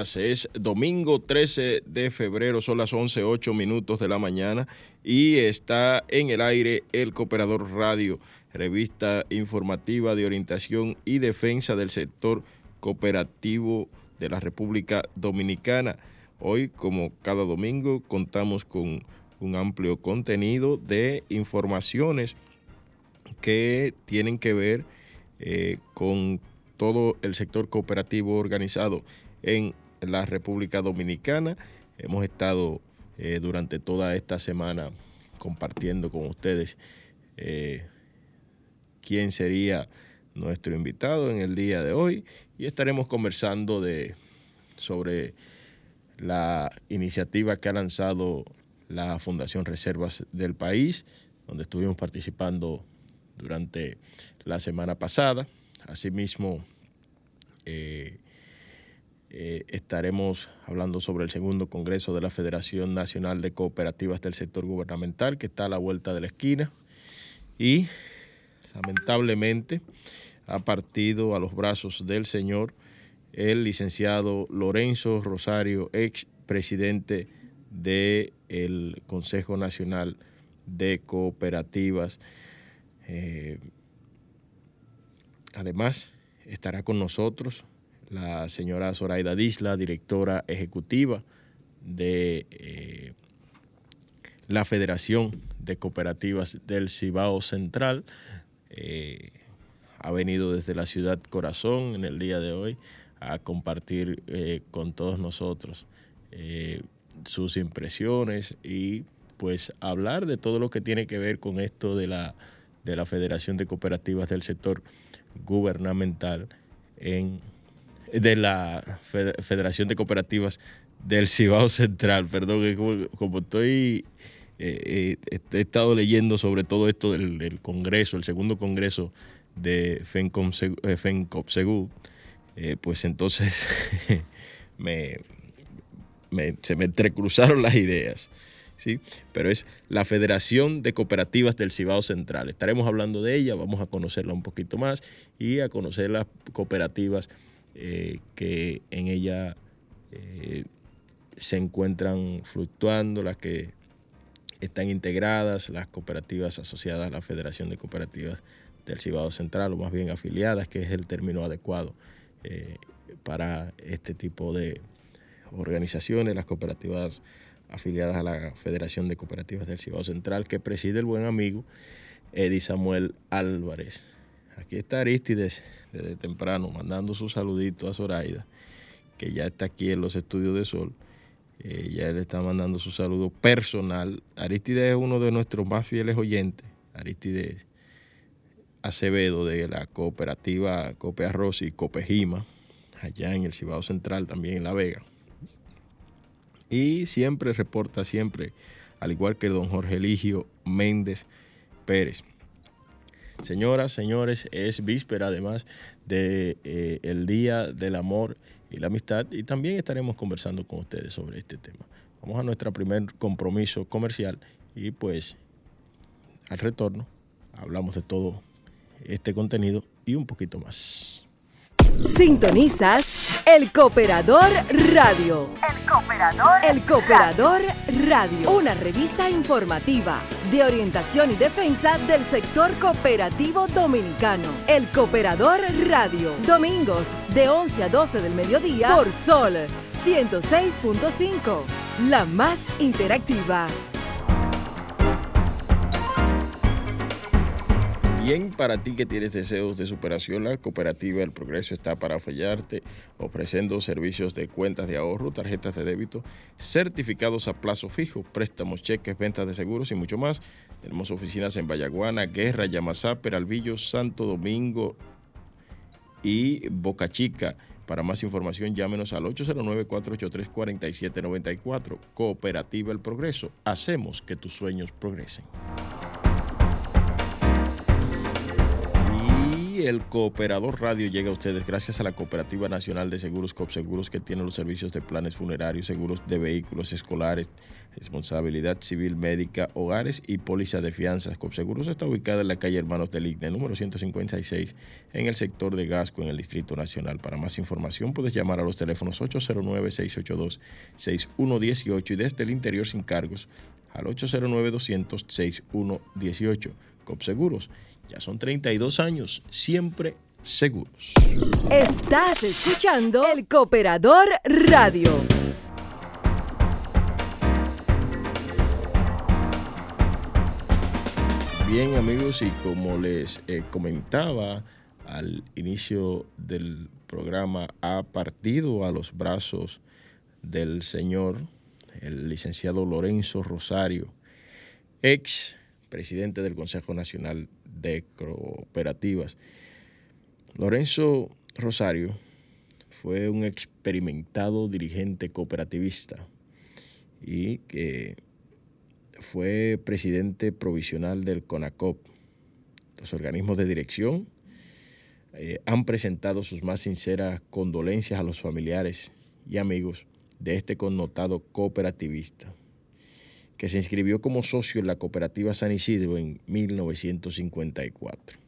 Es domingo 13 de febrero, son las 11.08 minutos de la mañana y está en el aire el Cooperador Radio, revista informativa de orientación y defensa del sector cooperativo de la República Dominicana. Hoy, como cada domingo, contamos con un amplio contenido de informaciones que tienen que ver eh, con todo el sector cooperativo organizado en la República Dominicana. Hemos estado eh, durante toda esta semana compartiendo con ustedes eh, quién sería nuestro invitado en el día de hoy y estaremos conversando de, sobre la iniciativa que ha lanzado la Fundación Reservas del país, donde estuvimos participando durante la semana pasada. Asimismo, eh, eh, estaremos hablando sobre el segundo Congreso de la Federación Nacional de Cooperativas del Sector Gubernamental, que está a la vuelta de la esquina. Y lamentablemente ha partido a los brazos del Señor el licenciado Lorenzo Rosario, ex presidente del Consejo Nacional de Cooperativas. Eh, Además, estará con nosotros la señora Zoraida Disla, directora ejecutiva de eh, la Federación de Cooperativas del Cibao Central. Eh, ha venido desde la ciudad Corazón en el día de hoy a compartir eh, con todos nosotros sus impresiones y pues hablar de todo lo que tiene que ver con esto de la, de la Federación de Cooperativas del Sector Gubernamental en de la Federación de Cooperativas del Cibao Central, perdón, como, estoy eh, eh, he estado leyendo sobre todo esto del, Congreso, el segundo Congreso de FENCOM, eh, pues entonces me, se me entrecruzaron las ideas. ¿sí? Pero es la Federación de Cooperativas del Cibao Central. Estaremos hablando de ella, vamos a conocerla un poquito más y a conocer las cooperativas eh, que en ella eh, se encuentran fluctuando, las que están integradas, las cooperativas asociadas a la Federación de Cooperativas del Cibao Central, o más bien afiliadas, que es el término adecuado eh, para este tipo de organizaciones, las cooperativas afiliadas a la Federación de Cooperativas del Cibao Central, que preside el buen amigo Eddie Samuel Álvarez. Aquí está Aristides desde temprano mandando su saludito a Zoraida, que ya está aquí en los estudios de Sol. Eh, ya él está mandando su saludo personal. Aristides es uno de nuestros más fieles oyentes. Aristides Acevedo de la cooperativa Cope Arroz y Copejima, allá en el Cibao Central, también en La Vega. Y siempre reporta, siempre, al igual que don Jorge Eligio Méndez Pérez. Señoras, señores, es víspera además del de, eh, Día del Amor y la Amistad y también estaremos conversando con ustedes sobre este tema. Vamos a nuestro primer compromiso comercial y pues al retorno hablamos de todo este contenido y un poquito más. Sintonizas El Cooperador Radio. El Cooperador. El Cooperador Radio. Una revista informativa de orientación y defensa del sector cooperativo dominicano. El Cooperador Radio. Domingos de 11 a 12 del mediodía por Sol 106.5. La más interactiva. Bien, para ti que tienes deseos de superación, la cooperativa El Progreso está para apoyarte, ofreciendo servicios de cuentas de ahorro, tarjetas de débito, certificados a plazo fijo, préstamos, cheques, ventas de seguros y mucho más. Tenemos oficinas en Vallaguana, Guerra, Yamasá, Peralvillo, Santo Domingo y Boca Chica. Para más información, llámenos al 809-483-4794. Cooperativa El Progreso. Hacemos que tus sueños progresen. El Cooperador Radio llega a ustedes gracias a la Cooperativa Nacional de Seguros COPSEGUROS que tiene los servicios de planes funerarios, seguros de vehículos escolares, responsabilidad civil médica, hogares y póliza de fianzas. COPSEGUROS está ubicada en la calle Hermanos del Igne, número 156, en el sector de Gasco, en el Distrito Nacional. Para más información puedes llamar a los teléfonos 809-682-6118 y desde el interior sin cargos al 809-200-6118. COPSEGUROS ya son 32 años, siempre seguros. Estás escuchando el Cooperador Radio. Bien amigos, y como les eh, comentaba al inicio del programa, ha partido a los brazos del señor, el licenciado Lorenzo Rosario, ex presidente del Consejo Nacional de Cooperativas. Lorenzo Rosario fue un experimentado dirigente cooperativista y que fue presidente provisional del CONACOP. Los organismos de dirección eh, han presentado sus más sinceras condolencias a los familiares y amigos de este connotado cooperativista que se inscribió como socio en la cooperativa San Isidro en 1954.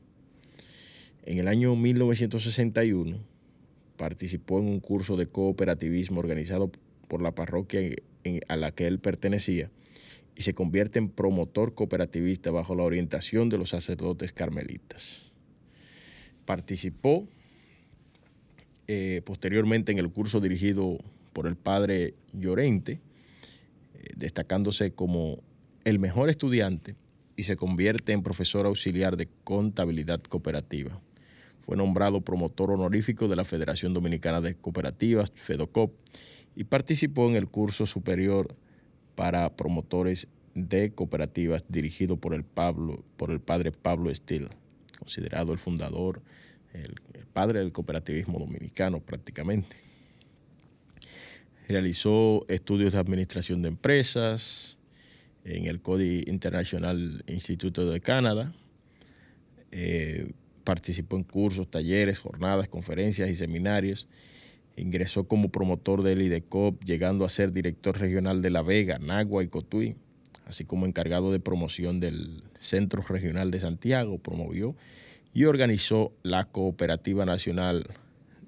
En el año 1961 participó en un curso de cooperativismo organizado por la parroquia a la que él pertenecía y se convierte en promotor cooperativista bajo la orientación de los sacerdotes carmelitas. Participó eh, posteriormente en el curso dirigido por el padre Llorente, destacándose como el mejor estudiante y se convierte en profesor auxiliar de contabilidad cooperativa. Fue nombrado promotor honorífico de la Federación Dominicana de Cooperativas, FEDOCOP, y participó en el curso superior para promotores de Cooperativas dirigido por el, Pablo, por el padre Pablo Steele, considerado el fundador, el, padre del cooperativismo dominicano prácticamente. Realizó estudios de administración de empresas en el Cody International Institute de Canadá. Eh, participó en cursos, talleres, jornadas, conferencias y seminarios. Ingresó como promotor del IDECOP, llegando a ser director regional de La Vega, Nagua y Cotuí así como encargado de promoción del Centro Regional de Santiago, promovió y organizó la Cooperativa Nacional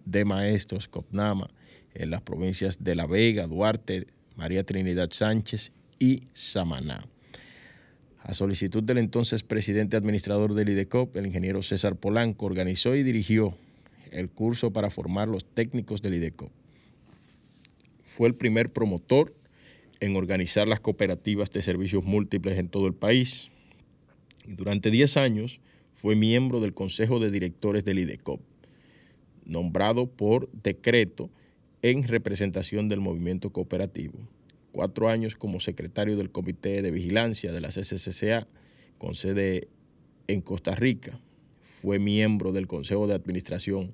de Maestros, COPNAMA, en las provincias de La Vega, Duarte, María Trinidad Sánchez y Samaná. A solicitud del entonces presidente administrador del IDECOP, el ingeniero César Polanco, organizó y dirigió el curso para formar los técnicos del IDECOP. Fue el primer promotor en organizar las cooperativas de servicios múltiples en todo el país. durante 10 años fue miembro del Consejo de Directores del IDECOP, nombrado por decreto en representación del movimiento cooperativo. Cuatro años como secretario del Comité de Vigilancia de la CCCCA, con sede en Costa Rica. Fue miembro del Consejo de Administración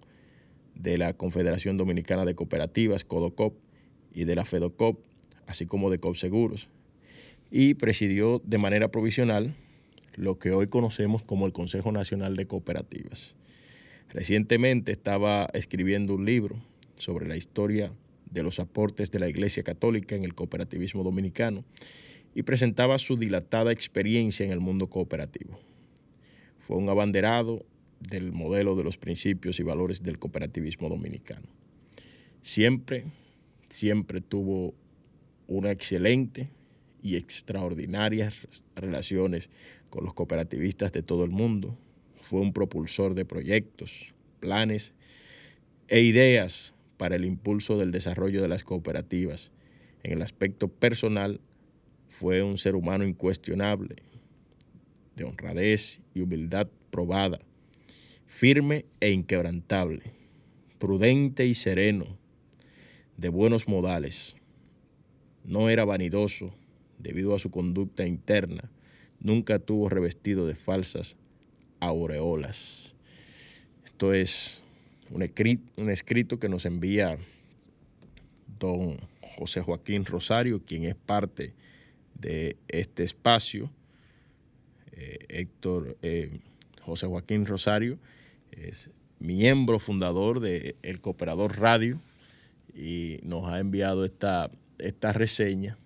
de la Confederación Dominicana de Cooperativas, CODOCOP, y de la FEDOCOP, así como de COPSEGUROS, y presidió de manera provisional lo que hoy conocemos como el Consejo Nacional de Cooperativas. Recientemente estaba escribiendo un libro sobre la historia de los aportes de la Iglesia Católica en el cooperativismo dominicano y presentaba su dilatada experiencia en el mundo cooperativo. Fue un abanderado del modelo de los principios y valores del cooperativismo dominicano. Siempre, siempre tuvo una excelente y extraordinarias relaciones con los cooperativistas de todo el mundo. Fue un propulsor de proyectos, planes e ideas para el impulso del desarrollo de las cooperativas. En el aspecto personal, fue un ser humano incuestionable, de honradez y humildad probada, firme e inquebrantable, prudente y sereno, de buenos modales no era vanidoso debido a su conducta interna. Nunca tuvo revestido de falsas aureolas. Esto es un escrito, que nos envía don José Joaquín Rosario, quien es parte de este espacio. Eh, Héctor eh, José Joaquín Rosario es miembro fundador de El Cooperador Radio y nos ha enviado esta esta reseña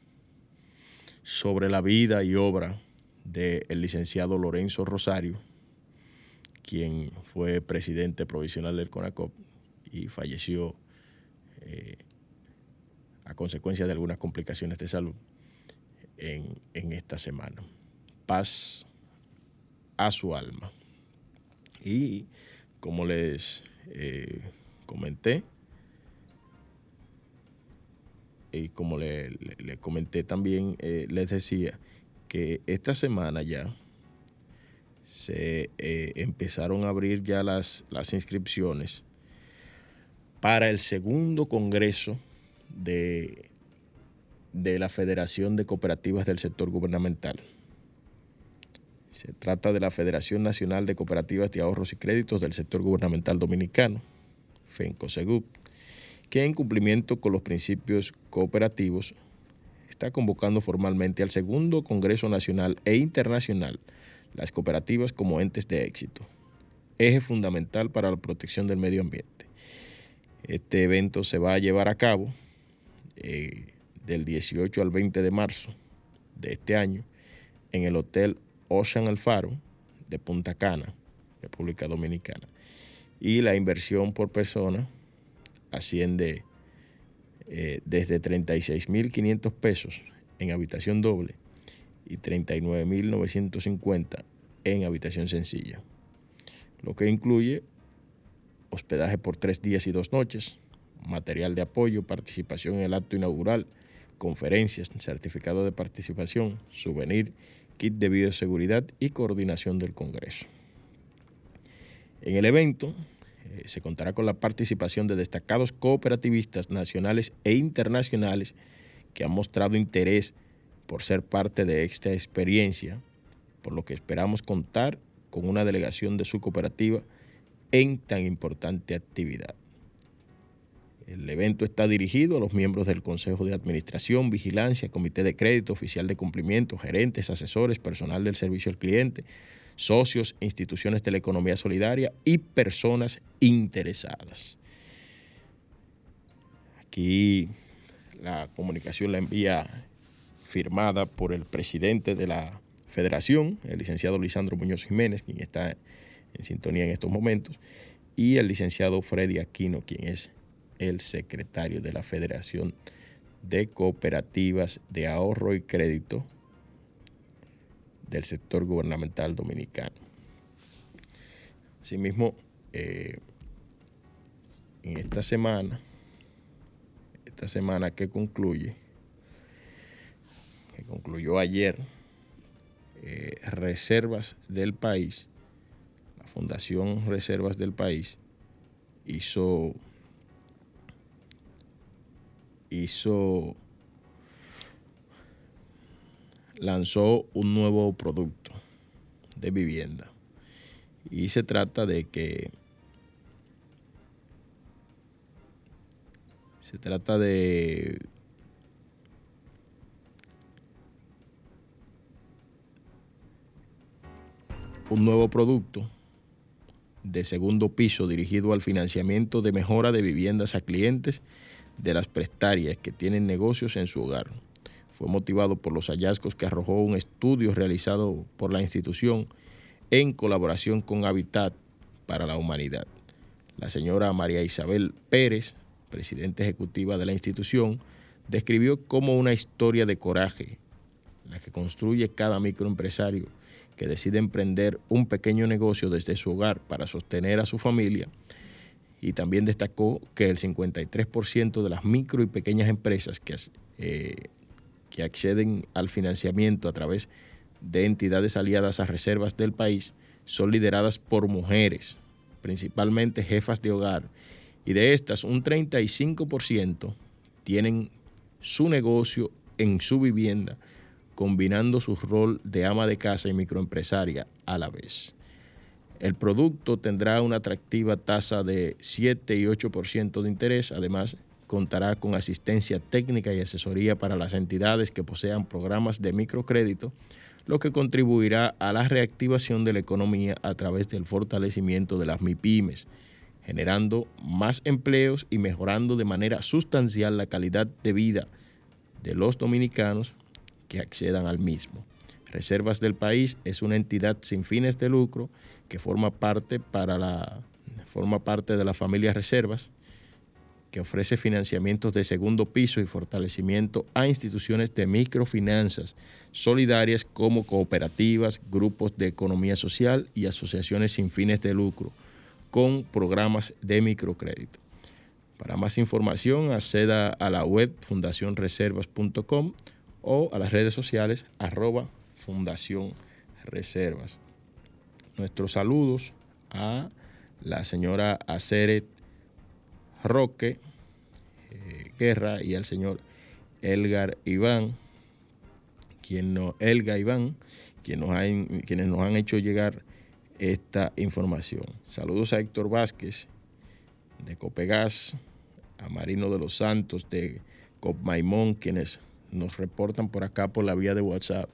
sobre la vida y obra del licenciado Lorenzo Rosario, quien fue presidente provisional del CONACOP y falleció eh, a consecuencia de algunas complicaciones de salud en, esta semana. Paz a su alma. Y como les eh, comenté, y como le, comenté también, eh, les decía que esta semana ya se eh, empezaron a abrir ya las, las inscripciones para el segundo congreso de, de la Federación de Cooperativas del Sector Gubernamental. Se trata de la Federación Nacional de Cooperativas de Ahorros y Créditos del Sector Gubernamental Dominicano, FENCOSEGUP que en cumplimiento con los principios cooperativos está convocando formalmente al segundo Congreso Nacional e Internacional las cooperativas como entes de éxito, eje fundamental para la protección del medio ambiente. Este evento se va a llevar a cabo eh, del 18 al 20 de marzo de este año en el Hotel Ocean Alfaro de Punta Cana, República Dominicana. Y la inversión por persona asciende eh, desde 36.500 pesos en habitación doble y 39.950 en habitación sencilla, lo que incluye hospedaje por tres días y dos noches, material de apoyo, participación en el acto inaugural, conferencias, certificado de participación, souvenir, kit de bioseguridad y coordinación del Congreso. En el evento eh, se contará con la participación de destacados cooperativistas nacionales e internacionales que han mostrado interés por ser parte de esta experiencia, por lo que esperamos contar con una delegación de su cooperativa en tan importante actividad. El evento está dirigido a los miembros del Consejo de Administración, Vigilancia, Comité de Crédito, Oficial de Cumplimiento, gerentes, asesores, personal del servicio al cliente, socios, instituciones de la economía solidaria y personas interesadas. Aquí la comunicación la envía firmada por el presidente de la federación, el licenciado Lisandro Muñoz Jiménez, quien está en sintonía en estos momentos, y el licenciado Freddy Aquino, quien es el secretario de la Federación de Cooperativas de Ahorro y Crédito del sector gubernamental dominicano. Asimismo, eh, en esta semana, esta semana que concluye, que concluyó ayer, eh, Reservas del País, la Fundación Reservas del País, hizo hizo, lanzó un nuevo producto de vivienda. Y se trata de que se trata de un nuevo producto de segundo piso dirigido al financiamiento de mejora de viviendas a clientes de las prestarias que tienen negocios en su hogar. Fue motivado por los hallazgos que arrojó un estudio realizado por la institución en colaboración con Habitat para la Humanidad. La señora María Isabel Pérez, presidenta ejecutiva de la institución, describió como una historia de coraje, la que construye cada microempresario que decide emprender un pequeño negocio desde su hogar para sostener a su familia. Y también destacó que el 53% de las micro y pequeñas empresas que, eh, que acceden al financiamiento a través de entidades aliadas a reservas del país son lideradas por mujeres, principalmente jefas de hogar, y de estas un 35% tienen su negocio en su vivienda, combinando su rol de ama de casa y microempresaria a la vez. El producto tendrá una atractiva tasa de 7 y 8% de interés. Además, contará con asistencia técnica y asesoría para las entidades que posean programas de microcrédito, lo que contribuirá a la reactivación de la economía a través del fortalecimiento de las MIPIMES, generando más empleos y mejorando de manera sustancial la calidad de vida de los dominicanos que accedan al mismo. Reservas del País es una entidad sin fines de lucro que forma parte, para la, forma parte de la familia Reservas, que ofrece financiamientos de segundo piso y fortalecimiento a instituciones de microfinanzas solidarias como cooperativas, grupos de economía social y asociaciones sin fines de lucro, con programas de microcrédito. Para más información, acceda a la web fundacionreservas.com o a las redes sociales arroba Fundación Reservas. Nuestros saludos a la señora Aceret Roque eh, Guerra y al señor Elgar Iván, quien no, Elga Iván, nos quienes nos han hecho llegar esta información. Saludos a Héctor Vázquez de Copegas, a Marino de los Santos de Copmaimón, quienes nos reportan por acá por la vía de WhatsApp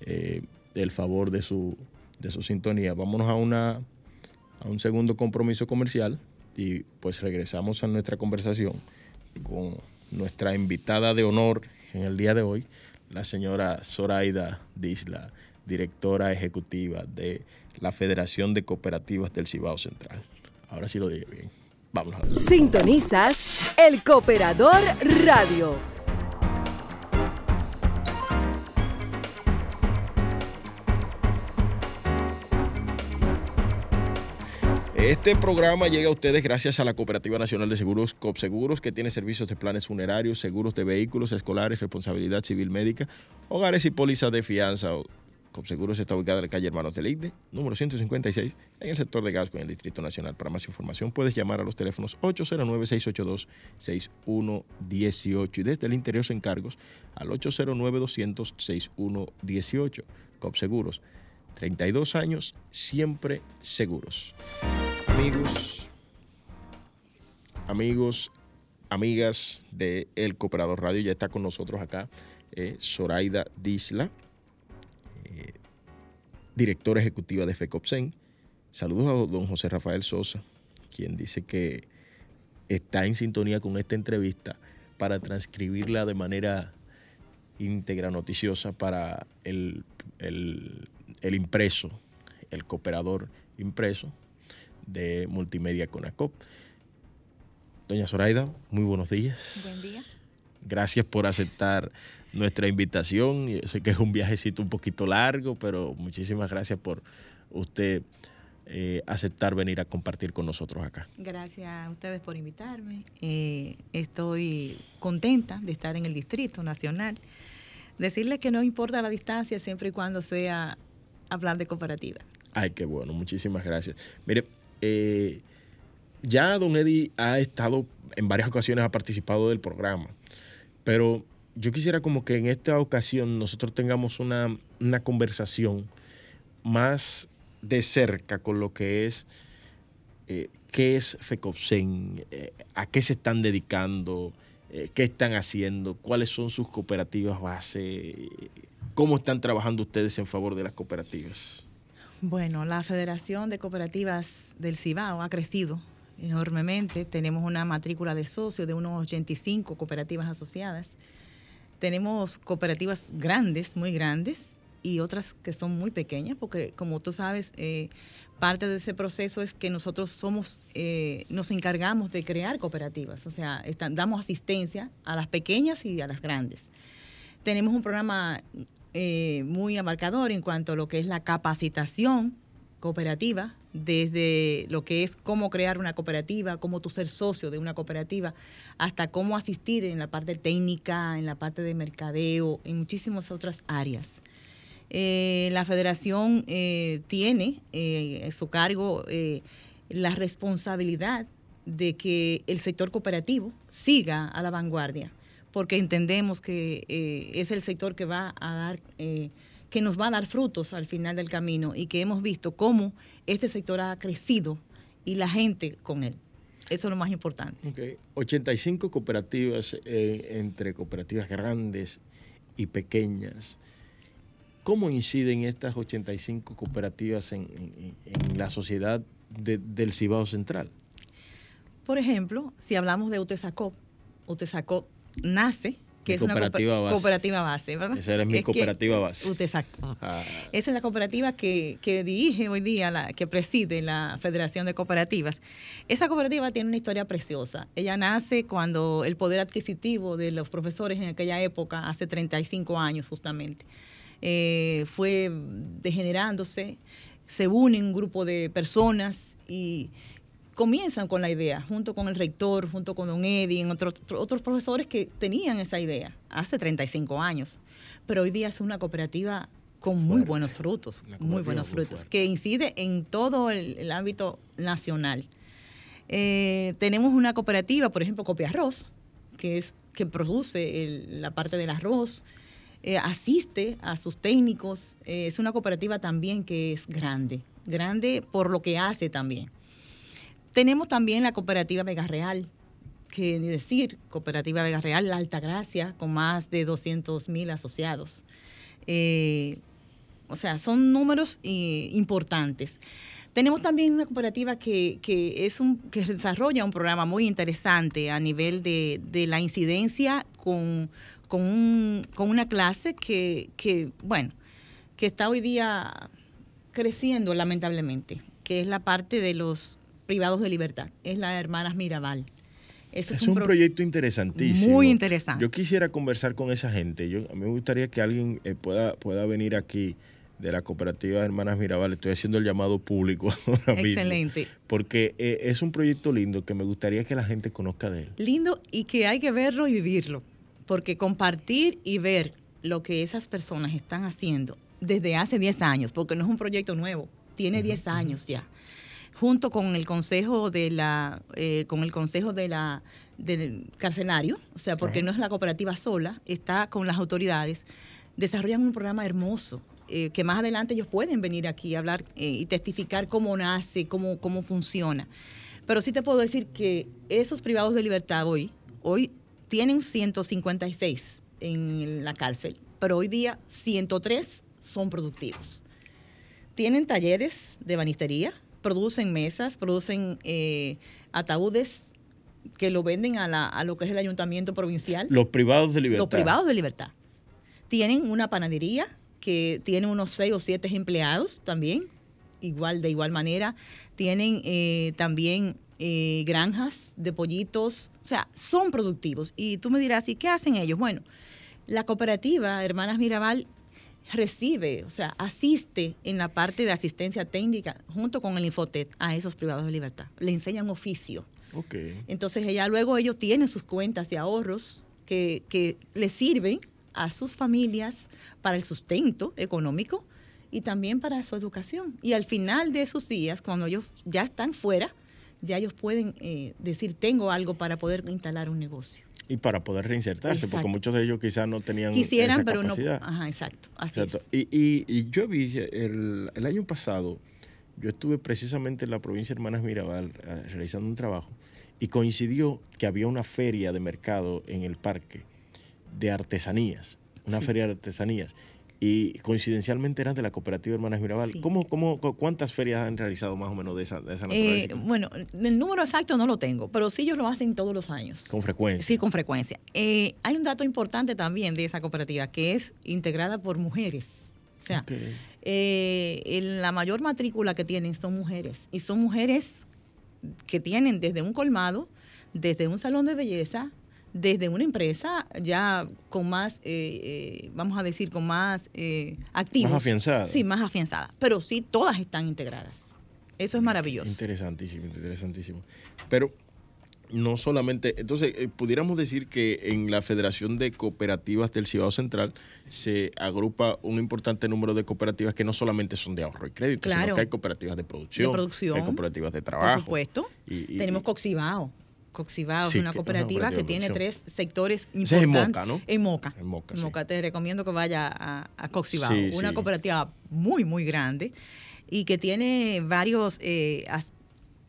eh, el favor de su de su sintonía. Vámonos a, una, a un segundo compromiso comercial y pues regresamos a nuestra conversación con nuestra invitada de honor en el día de hoy, la señora Zoraida Disla, directora ejecutiva de la Federación de Cooperativas del Cibao Central. Ahora sí lo dije bien. Vámonos. Sintonizas el Cooperador Radio. Este programa llega a ustedes gracias a la Cooperativa Nacional de Seguros COPSEGUROS, que tiene servicios de planes funerarios, seguros de vehículos escolares, responsabilidad civil médica, hogares y pólizas de fianza Copseguros está ubicada en la calle Hermanos del IGDE, número 156, en el sector de Gasco, en el Distrito Nacional. Para más información puedes llamar a los teléfonos 809-682-6118 y desde el interior sin cargos al 809-200-6118. Copseguros, 32 años, siempre seguros. Amigos, amigos, amigas de El Cooperador Radio, ya está con nosotros acá eh, Zoraida Disla directora ejecutiva de FECOPSEN. Saludos a don José Rafael Sosa, quien dice que está en sintonía con esta entrevista para transcribirla de manera íntegra, noticiosa para el, impreso, el cooperador impreso de Multimedia Conacop. Doña Zoraida, muy buenos días. Buen día. Gracias por aceptar nuestra invitación. Yo sé que es un viajecito un poquito largo, pero muchísimas gracias por usted eh, aceptar venir a compartir con nosotros acá. Gracias a ustedes por invitarme. Eh, estoy contenta de estar en el Distrito Nacional. Decirles que no importa la distancia siempre y cuando sea hablar de cooperativa. Ay, qué bueno, muchísimas gracias. Mire, eh, ya don Eddie ha estado en varias ocasiones, ha participado del programa, pero yo quisiera como que en esta ocasión nosotros tengamos una, conversación más de cerca con lo que es eh, qué es FECOPSEN, eh, a qué se están dedicando, eh, qué están haciendo, cuáles son sus cooperativas base, cómo están trabajando ustedes en favor de las cooperativas. Bueno, la Federación de Cooperativas del Cibao ha crecido enormemente. Tenemos una matrícula de socios de unos 85 cooperativas asociadas tenemos cooperativas grandes, muy grandes, y otras que son muy pequeñas, porque como tú sabes, eh, parte de ese proceso es que nosotros somos, eh, nos encargamos de crear cooperativas, o sea, damos asistencia a las pequeñas y a las grandes. Tenemos un programa eh, muy abarcador en cuanto a lo que es la capacitación cooperativa, desde lo que es cómo crear una cooperativa, cómo tú ser socio de una cooperativa, hasta cómo asistir en la parte técnica, en la parte de mercadeo, en muchísimas otras áreas. Eh, la federación eh, tiene su cargo la responsabilidad de que el sector cooperativo siga a la vanguardia, porque entendemos que es el sector que va a dar que nos va a dar frutos al final del camino y que hemos visto cómo este sector ha crecido y la gente con él. Eso es lo más importante. Okay. 85 cooperativas eh, entre cooperativas grandes y pequeñas. ¿Cómo inciden estas 85 cooperativas en, la sociedad del Cibao Central? Por ejemplo, si hablamos de UTESACOP, UTESACOP nace que es cooperativa una base. cooperativa base, ¿verdad? Esa era mi cooperativa base. Usted ah. Esa es la cooperativa que, dirige hoy día, la, que preside la Federación de Cooperativas. Esa cooperativa tiene una historia preciosa. Ella nace cuando el poder adquisitivo de los profesores en aquella época, hace 35 años justamente, eh, fue degenerándose, se une un grupo de personas y comienzan con la idea, junto con el rector, junto con don Eddie, otros, otros profesores que tenían esa idea hace 35 años. Pero hoy día es una cooperativa con muy buenos frutos, muy buenos frutos, que incide en todo el, ámbito nacional. Eh, tenemos una cooperativa, por ejemplo, Copia Arroz, que, es, que produce la parte del arroz, eh, asiste a sus técnicos. Eh, es una cooperativa también que es grande, grande por lo que hace también. Tenemos también la cooperativa Vega Real, que ni decir, cooperativa Vega Real, la Alta Gracia, con más de 200 mil asociados. Eh, o sea, son números eh, importantes. Tenemos también una cooperativa que, es un, que desarrolla un programa muy interesante a nivel de, la incidencia con, una clase que, que, bueno, que está hoy día creciendo lamentablemente, que es la parte de los privados de libertad. Es la Hermanas Mirabal. es, un, proyecto interesantísimo. Muy interesante. Yo quisiera conversar con esa gente. Yo, a mí me gustaría que alguien eh, pueda, pueda venir aquí de la cooperativa Hermanas Mirabal. Estoy haciendo el llamado público ahora Excelente. porque eh, es un proyecto lindo que me gustaría que la gente conozca de él. Lindo y que hay que verlo y vivirlo. Porque compartir y ver lo que esas personas están haciendo desde hace 10 años, porque no es un proyecto nuevo, tiene 10 años ya, junto con el consejo de la, eh, con el consejo de la del carcelario, o sea, porque no es la cooperativa sola, está con las autoridades, desarrollan un programa hermoso. Eh, que más adelante ellos pueden venir aquí a hablar eh, y testificar cómo nace, cómo, cómo funciona. Pero sí te puedo decir que esos privados de libertad hoy, hoy tienen 156 en la cárcel, pero hoy día 103 son productivos. Tienen talleres de banistería, producen mesas, producen eh, ataúdes que lo venden a, la, a lo que es el ayuntamiento provincial. Los privados de libertad. Los privados de libertad. Tienen una panadería que tiene unos seis o siete empleados también, igual de igual manera. Tienen eh, también eh, granjas de pollitos, o sea, son productivos. Y tú me dirás, ¿y qué hacen ellos? Bueno, la cooperativa Hermanas Mirabal recibe, o sea, asiste en la parte de asistencia técnica junto con el Infotet a esos privados de libertad. Le enseñan oficio. Okay. Entonces ella luego ellos tienen sus cuentas de ahorros que, que les sirven a sus familias para el sustento económico y también para su educación. Y al final de esos días, cuando ellos ya están fuera, ya ellos pueden eh, decir, tengo algo para poder instalar un negocio. Y para poder reinsertarse, porque muchos de ellos quizás no tenían Quisieran, pero no. Ajá, exacto. Así Y, y, yo vi el, el, año pasado, yo estuve precisamente en la provincia de Hermanas Mirabal eh, realizando un trabajo y coincidió que había una feria de mercado en el parque de artesanías, una feria de artesanías y coincidencialmente eran de la cooperativa Hermanas Mirabal. ¿Cómo, cómo, cuántas ferias han realizado más o menos de esa, de esa eh, bueno, el número exacto no lo tengo, pero sí ellos lo hacen todos los años. ¿Con frecuencia? Sí, con frecuencia. Eh, hay un dato importante también de esa cooperativa, que es integrada por mujeres. O sea, eh, la mayor matrícula que tienen son mujeres, y son mujeres que tienen desde un colmado, desde un salón de belleza, desde una empresa ya con más, eh, eh, vamos a decir, con más eh, activos. Más afianzada. Sí, más afianzada. Pero sí, todas están integradas. Eso es maravilloso. Interesantísimo, interesantísimo. Pero no solamente, entonces, eh, pudiéramos decir que en la Federación de Cooperativas del Cibao Central se agrupa un importante número de cooperativas que no solamente son de ahorro y crédito, sino que hay cooperativas de producción, producción hay cooperativas de trabajo. Por supuesto. Tenemos Coxibao. Coxibao es una cooperativa que, tiene tres sectores importantes. en Moca, ¿no? En Moca. En Moca, Moca. Te recomiendo que vaya a, a Coxibao. una cooperativa muy, muy grande y que tiene varios, eh,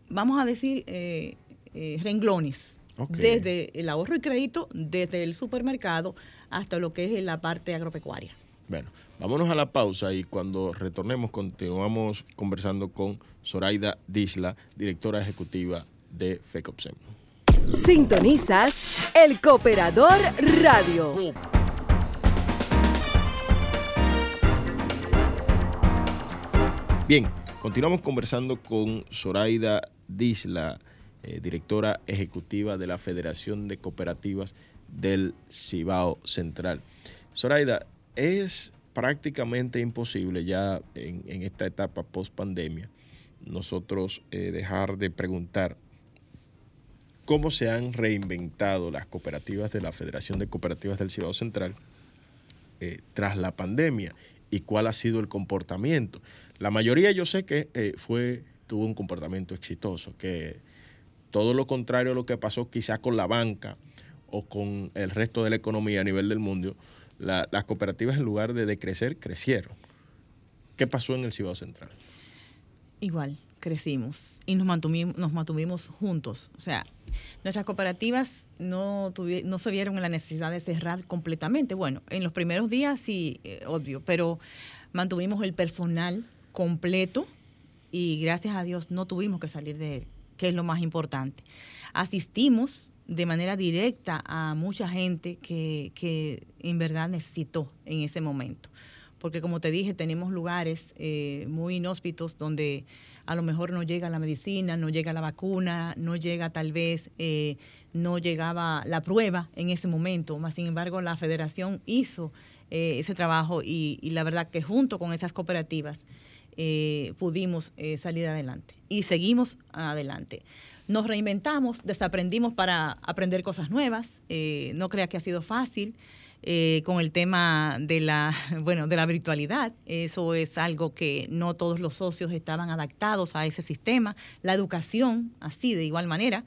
vamos a decir, eh, eh, renglones. Desde el ahorro y crédito, desde el supermercado hasta lo que es la parte agropecuaria. Bueno, vámonos a la pausa y cuando retornemos continuamos conversando con Zoraida Disla, directora ejecutiva de FECOPSEM. Sintonizas El Cooperador Radio. Bien, continuamos conversando con Zoraida Disla, eh, directora ejecutiva de la Federación de Cooperativas del Cibao Central. Zoraida, es prácticamente imposible ya en, esta etapa post pandemia nosotros eh, dejar de preguntar cómo se han reinventado las cooperativas de la Federación de Cooperativas del Cibao Central eh, tras la pandemia y cuál ha sido el comportamiento. La mayoría yo sé que eh, fue, tuvo un comportamiento exitoso, que todo lo contrario a lo que pasó quizás con la banca o con el resto de la economía a nivel del mundo, las cooperativas en lugar de decrecer, crecieron. ¿Qué pasó en el Cibao Central? Igual, crecimos y nos mantuvimos, nos mantuvimos juntos. O sea, nuestras cooperativas no, no se vieron en la necesidad de cerrar completamente. Bueno, en los primeros días sí, eh, obvio, pero mantuvimos el personal completo y gracias a Dios no tuvimos que salir de él, que es lo más importante. Asistimos de manera directa a mucha gente que, que en verdad necesitó en ese momento. Porque como te dije, tenemos lugares eh, muy inhóspitos donde a lo mejor no llega la medicina, no llega la vacuna, no llega tal vez, eh, no llegaba la prueba en ese momento. Más sin embargo, la federación hizo eh, ese trabajo y, la verdad que junto con esas cooperativas eh, pudimos salir adelante y seguimos adelante. Nos reinventamos, desaprendimos para aprender cosas nuevas. no crea que ha sido fácil. Eh, con el tema de la, bueno, de la virtualidad. Eso es algo que no todos los socios estaban adaptados a ese sistema. La educación, así, de igual manera.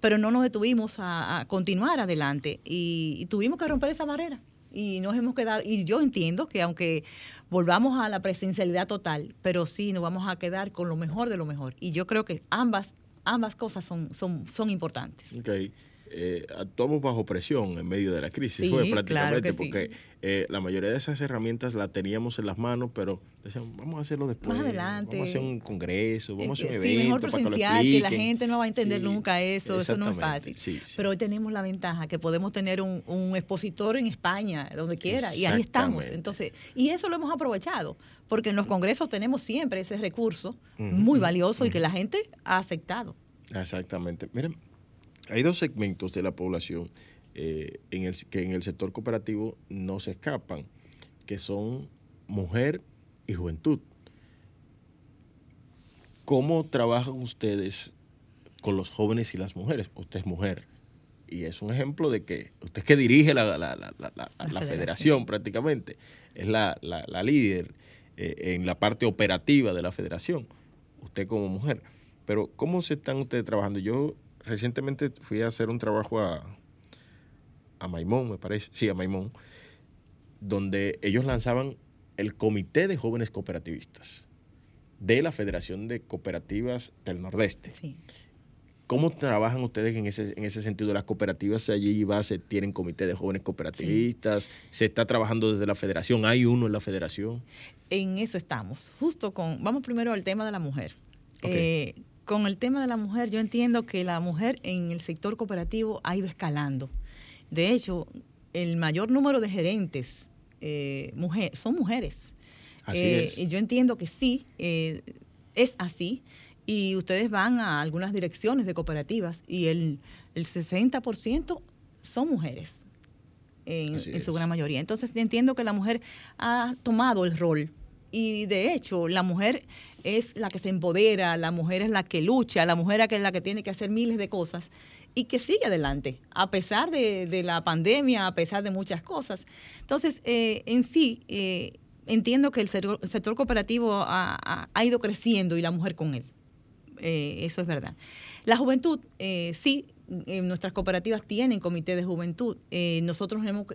Pero no nos detuvimos a, continuar adelante y, tuvimos que romper esa barrera y nos hemos quedado, y yo entiendo que aunque volvamos a la presencialidad total, pero sí nos vamos a quedar con lo mejor de lo mejor. Y yo creo que ambas, ambas cosas son, son, son importantes. Okay eh, actuamos bajo presión en medio de la crisis, fue prácticamente, porque eh, la mayoría de esas herramientas las teníamos en las manos, pero decíamos, vamos a hacerlo después. Más adelante. Vamos a hacer un congreso, vamos a hacer un evento. Sí, mejor presencial, que, la gente no va a entender nunca eso, eso no es fácil. pero hoy tenemos la ventaja que podemos tener un, expositor en España, donde quiera, y ahí estamos. Entonces, y eso lo hemos aprovechado, porque en los congresos tenemos siempre ese recurso muy valioso y que la gente ha aceptado. Exactamente. Miren, hay dos segmentos de la población eh, en el, que en el sector cooperativo no se escapan, que son mujer y juventud. ¿Cómo trabajan ustedes con los jóvenes y las mujeres? Usted es mujer y es un ejemplo de que usted es que dirige la, la, federación. prácticamente, es la, líder eh, en la parte operativa de la federación, usted como mujer. Pero ¿cómo se están ustedes trabajando? Yo recientemente fui a hacer un trabajo a, a Maimón, me parece, sí, a Maimón, donde ellos lanzaban el Comité de Jóvenes Cooperativistas de la Federación de Cooperativas del Nordeste. ¿Cómo trabajan ustedes en ese, en ese sentido? Las cooperativas allí base tienen comité de jóvenes cooperativistas, se está trabajando desde la federación, hay uno en la federación. En eso estamos, justo con, vamos primero al tema de la mujer. Eh, con el tema de la mujer, yo entiendo que la mujer en el sector cooperativo ha ido escalando. De hecho, el mayor número de gerentes eh, son mujeres. Así eh, es. Yo entiendo que sí, eh, es así. Y ustedes van a algunas direcciones de cooperativas y el, el 60% son mujeres en su gran mayoría. Entonces entiendo que la mujer ha tomado el rol y de hecho, la mujer es la que se empodera, la mujer es la que lucha, la mujer es la que tiene que hacer miles de cosas y que sigue adelante, a pesar de, la pandemia, a pesar de muchas cosas. Entonces, eh, en sí, eh, entiendo que el sector, cooperativo ha, ido creciendo y la mujer con él. Eh, eso es verdad. La juventud, sí, nuestras cooperativas tienen comité de juventud. Eh, nosotros hemos,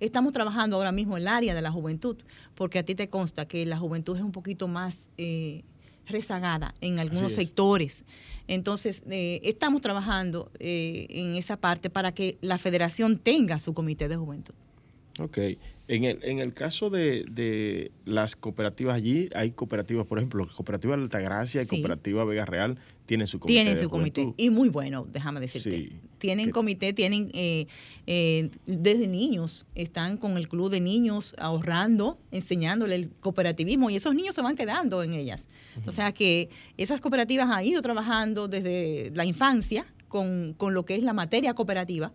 estamos trabajando ahora mismo en el área de la juventud, porque a ti te consta que la juventud es un poquito más eh, rezagada en algunos sectores. Entonces, eh, estamos trabajando en esa parte para que la federación tenga su comité de juventud. Ok. En el, en el caso de, las cooperativas allí, hay cooperativas, por ejemplo, Cooperativa de Altagracia y Cooperativa Vega Real tienen su comité. Tienen su comité. Y muy bueno, déjame decirte. Tienen comité, tienen eh, eh, desde niños, están con el club de niños ahorrando, enseñándole el cooperativismo y esos niños se van quedando en ellas. O sea que esas cooperativas han ido trabajando desde la infancia con, con lo que es la materia cooperativa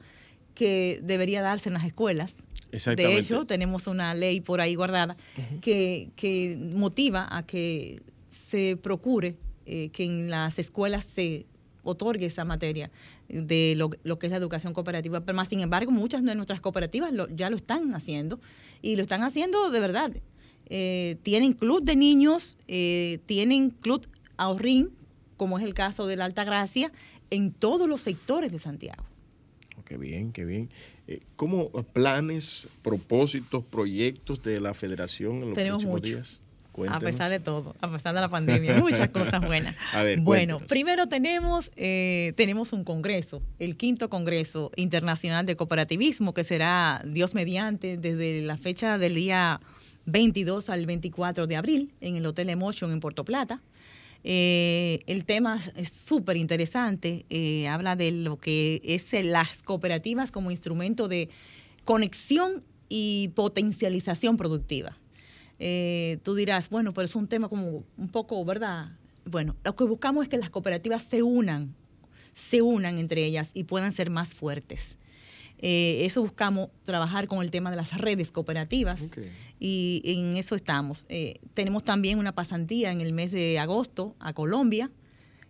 que debería darse en las escuelas de hecho, tenemos una ley por ahí guardada que, que, motiva a que se procure eh, que en las escuelas se otorgue esa materia de lo, que es la educación cooperativa. Pero más sin embargo, muchas de nuestras cooperativas ya lo están haciendo y lo están haciendo de verdad. Eh, tienen club de niños, eh, tienen club ahorrín, como es el caso de la Alta Gracia, en todos los sectores de Santiago. Qué bien, qué bien. Eh, ¿Cómo planes, propósitos, proyectos de la federación en los Tenemos próximos días? A pesar de todo, a pesar de la pandemia, muchas cosas buenas. A ver, bueno, primero tenemos, eh, tenemos un congreso, el quinto Congreso Internacional de Cooperativismo, que será, Dios mediante, desde la fecha del día 22 al 24 de abril en el Hotel Emotion en Puerto Plata. Eh, el tema es súper interesante, eh, habla de lo que es las cooperativas como instrumento de conexión y potencialización productiva. Eh, tú dirás, bueno, pero es un tema como un poco, ¿verdad? Bueno, lo que buscamos es que las cooperativas se unan, se unan entre ellas y puedan ser más fuertes. Eh, eso buscamos trabajar con el tema de las redes cooperativas y en eso estamos. Eh, tenemos también una pasantía en el mes de agosto a Colombia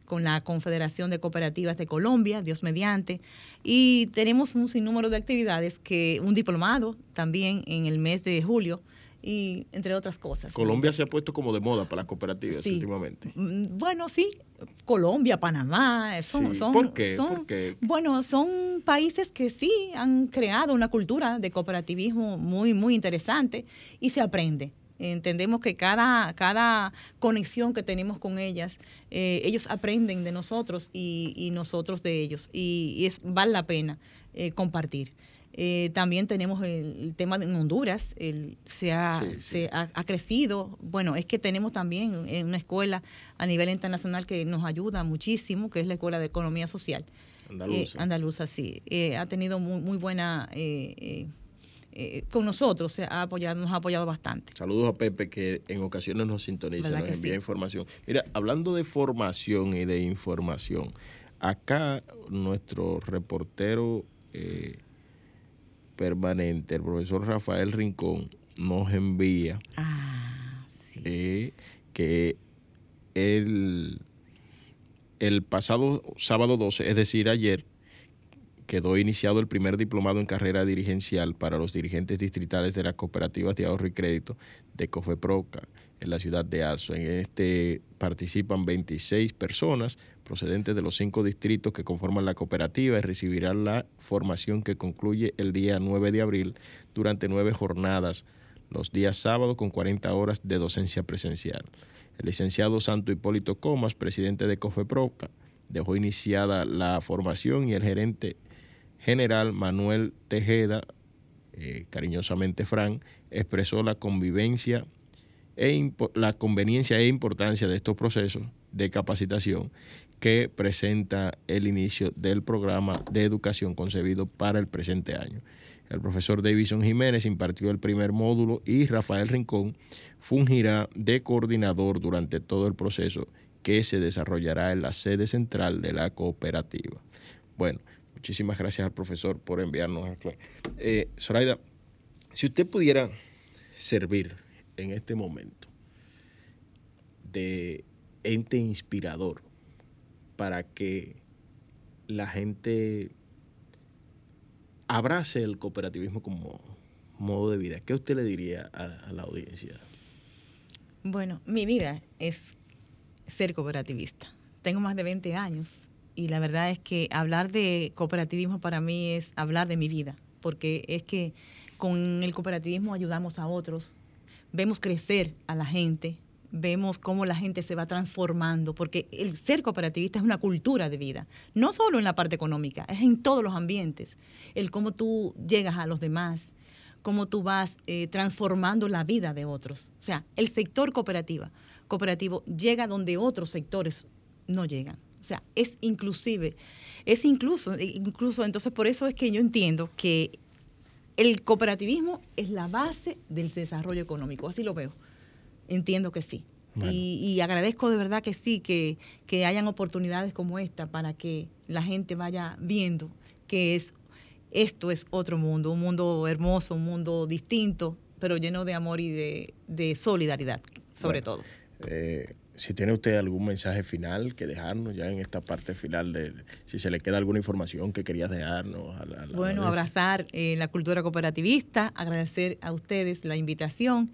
con la Confederación de Cooperativas de Colombia, Dios mediante, y tenemos un sinnúmero de actividades, que un diplomado también en el mes de julio, y entre otras cosas. Colombia se ha puesto como de moda para las cooperativas últimamente. Mm, bueno, sí, Colombia, Panamá, son, son, ¿Por qué? bueno, son países que sí han creado una cultura de cooperativismo muy, muy interesante y se aprende. Entendemos que cada, cada conexión que tenemos con ellas, eh, ellos aprenden de nosotros y, nosotros de ellos. Y, es, vale la pena eh, compartir. Eh, también tenemos el, tema de Honduras, el, se, ha, se ha, crecido. Bueno, es que tenemos también una escuela a nivel internacional que nos ayuda muchísimo, que es la Escuela de Economía Social. Andaluza. andaluza, sí. ha tenido muy, muy buena eh, con nosotros se ha apoyado, nos ha apoyado bastante. Saludos a Pepe que en ocasiones nos sintoniza, nos envía información. Mira, hablando de formación y de información, acá nuestro reportero eh, permanente, el profesor Rafael Rincón, nos envía ah, eh, que el, el pasado sábado 12, es decir, ayer, quedó iniciado el primer diplomado en carrera dirigencial para los dirigentes distritales de las cooperativas de ahorro y crédito de COFEPROCA en la ciudad de Azo. En este participan 26 personas procedentes de los cinco distritos que conforman la cooperativa y recibirán la formación que concluye el día 9 de abril durante nueve jornadas los días sábados con 40 horas de docencia presencial. El licenciado Santo Hipólito Comas, presidente de COFEPROCA, dejó iniciada la formación y el gerente general Manuel Tejeda, eh, cariñosamente Fran, expresó la convivencia e la conveniencia e importancia de estos procesos de capacitación que presenta el inicio del programa de educación concebido para el presente año. El profesor Davison Jiménez impartió el primer módulo y Rafael Rincón fungirá de coordinador durante todo el proceso que se desarrollará en la sede central de la cooperativa. Bueno, Muchísimas gracias al profesor por enviarnos a eh, Zoraida, si usted pudiera servir en este momento de ente inspirador para que la gente abrace el cooperativismo como modo de vida, ¿qué usted le diría a la audiencia? Bueno, mi vida es ser cooperativista. Tengo más de 20 años y la verdad es que hablar de cooperativismo para mí es hablar de mi vida, porque es que con el cooperativismo ayudamos a otros, vemos crecer a la gente, vemos cómo la gente se va transformando, porque el ser cooperativista es una cultura de vida, no solo en la parte económica, es en todos los ambientes, el cómo tú llegas a los demás, cómo tú vas eh, transformando la vida de otros. O sea, el sector cooperativa, cooperativo llega donde otros sectores no llegan. O sea, es inclusive, es incluso, incluso, entonces por eso es que yo entiendo que el cooperativismo es la base del desarrollo económico, así lo veo. Entiendo que sí. Y, agradezco de verdad que sí, que, que hayan oportunidades como esta para que la gente vaya viendo que es esto es otro mundo, un mundo hermoso, un mundo distinto, pero lleno de amor y de, solidaridad, sobre todo. Eh, si tiene usted algún mensaje final que dejarnos ya en esta parte final de si se le queda alguna información que querías dejarnos. bueno, abrazar eh, la cultura cooperativista, agradecer a ustedes la invitación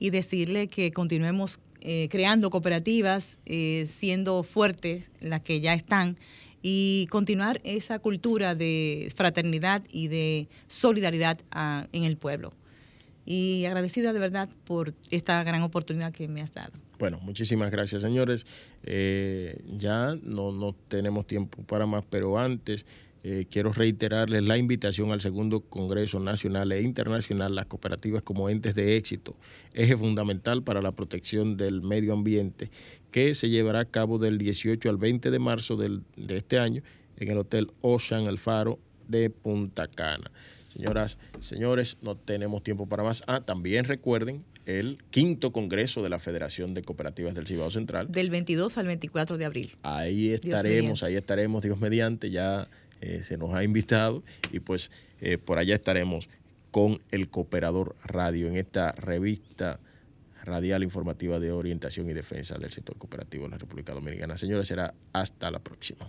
y decirle que continuemos eh, creando cooperativas, eh, siendo fuertes las que ya están y continuar esa cultura de fraternidad y de solidaridad ah, en el pueblo. Y agradecida de verdad por esta gran oportunidad que me has dado. Bueno, muchísimas gracias, señores. Eh, ya no, no, tenemos tiempo para más, pero antes eh, quiero reiterarles la invitación al segundo Congreso Nacional e Internacional, las cooperativas como entes de éxito, eje fundamental para la protección del medio ambiente, que se llevará a cabo del 18 al 20 de marzo del, de este año en el Hotel Ocean El Faro de Punta Cana. Señoras, señores, no tenemos tiempo para más. Ah, también recuerden el quinto congreso de la Federación de Cooperativas del Cibao Central. Del 22 al 24 de abril. Ahí estaremos, ahí estaremos, Dios mediante, ya eh, se nos ha invitado y pues eh, por allá estaremos con el Cooperador Radio en esta revista radial informativa de orientación y defensa del sector cooperativo en la República Dominicana. Señores, será hasta la próxima.